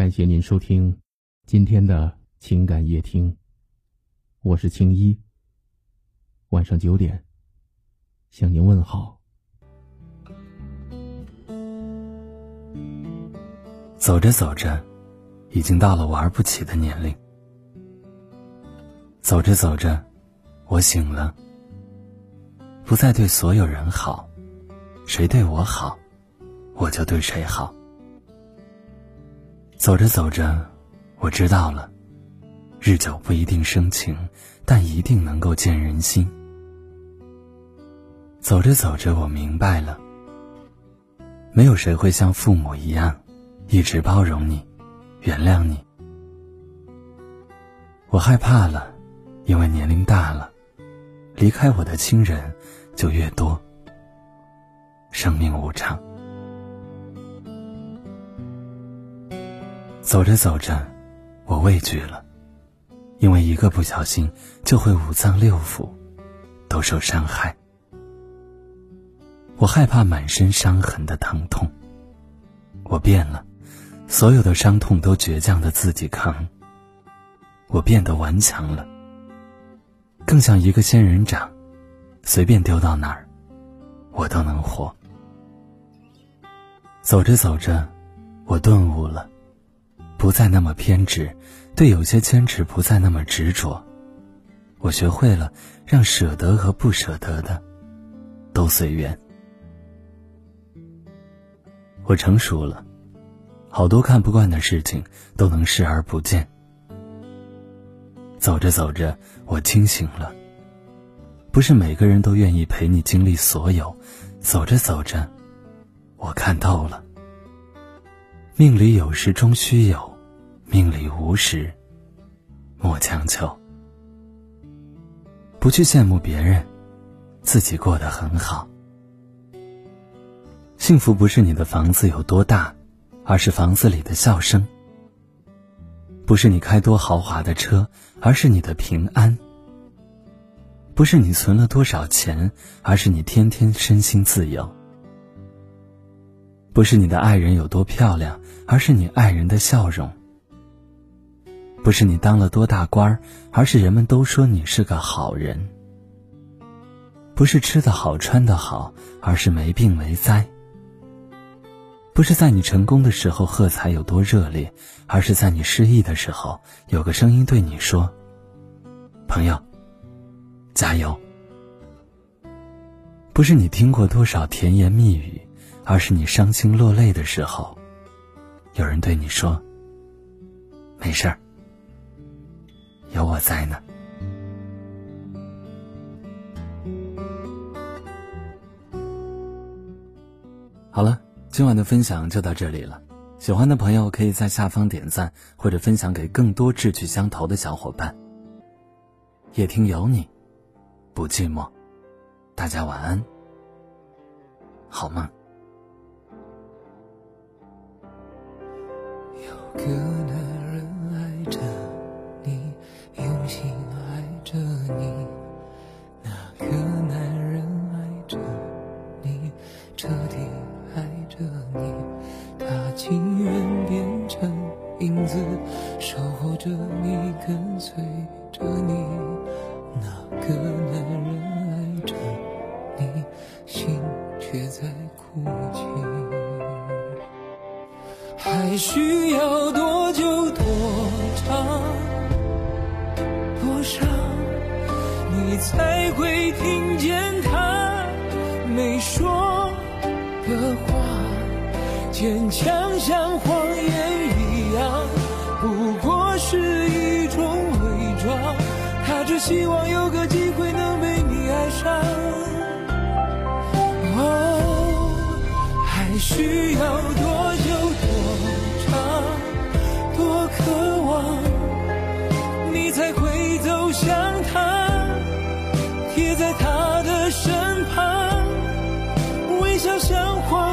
感谢您收听今天的情感夜听，我是青衣。晚上九点向您问好。走着走着，已经到了玩不起的年龄。走着走着，我醒了，不再对所有人好，谁对我好，我就对谁好。走着走着，我知道了，日久不一定生情，但一定能够见人心。走着走着，我明白了，没有谁会像父母一样，一直包容你，原谅你。我害怕了，因为年龄大了，离开我的亲人就越多。生命无常。走着走着，我畏惧了，因为一个不小心就会五脏六腑都受伤害。我害怕满身伤痕的疼痛。我变了，所有的伤痛都倔强的自己扛。我变得顽强了，更像一个仙人掌，随便丢到哪儿，我都能活。走着走着，我顿悟了。不再那么偏执，对有些坚持不再那么执着。我学会了让舍得和不舍得的都随缘。我成熟了，好多看不惯的事情都能视而不见。走着走着，我清醒了。不是每个人都愿意陪你经历所有。走着走着，我看透了。命里有时终须有。命里无时，莫强求。不去羡慕别人，自己过得很好。幸福不是你的房子有多大，而是房子里的笑声；不是你开多豪华的车，而是你的平安；不是你存了多少钱，而是你天天身心自由；不是你的爱人有多漂亮，而是你爱人的笑容。不是你当了多大官儿，而是人们都说你是个好人；不是吃的好穿的好，而是没病没灾；不是在你成功的时候喝彩有多热烈，而是在你失意的时候有个声音对你说：“朋友，加油。”不是你听过多少甜言蜜语，而是你伤心落泪的时候，有人对你说：“没事儿。”有我在呢。好了，今晚的分享就到这里了。喜欢的朋友可以在下方点赞，或者分享给更多志趣相投的小伙伴。夜听有你，不寂寞。大家晚安，好梦。有个的你，他情愿变成影子守候着你，跟随着你，那个男人爱着你，心却在哭泣。还需要多久多长多伤，你才会听见他没说的话？坚强像谎言一样，不过是一种伪装。他只。希望有个机会能被你爱上，哦，还需要多久多长，多渴望，你才会走向他，贴在他的身旁，微笑像谎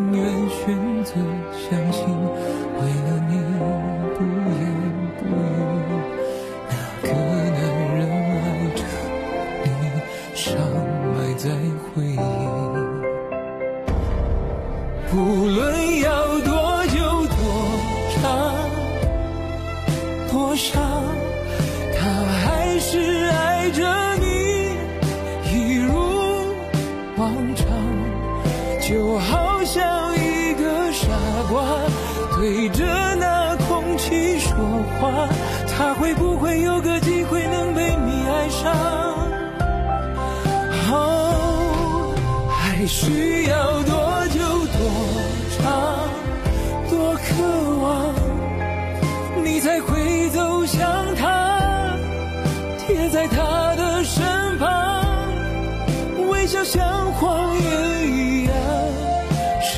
宁愿选择相信，为了你不言不语。那个男人爱着你，伤埋在回忆，不论要多久、多长、多少。就好像一个傻瓜对着那空气说话，他会不会有个机会能被你爱上？哦，还需要多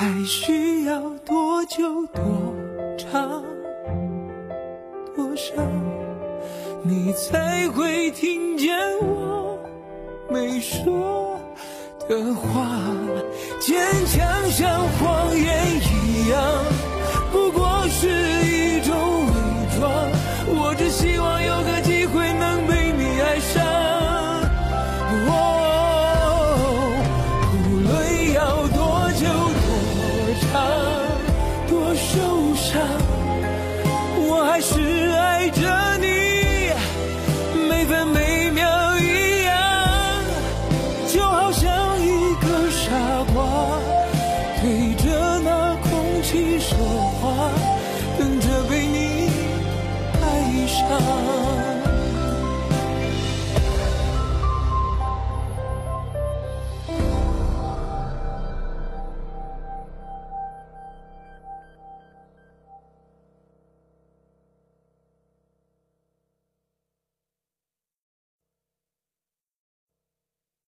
还需要多久多长多少，你才会听见我没说的话？坚强像谎言一样，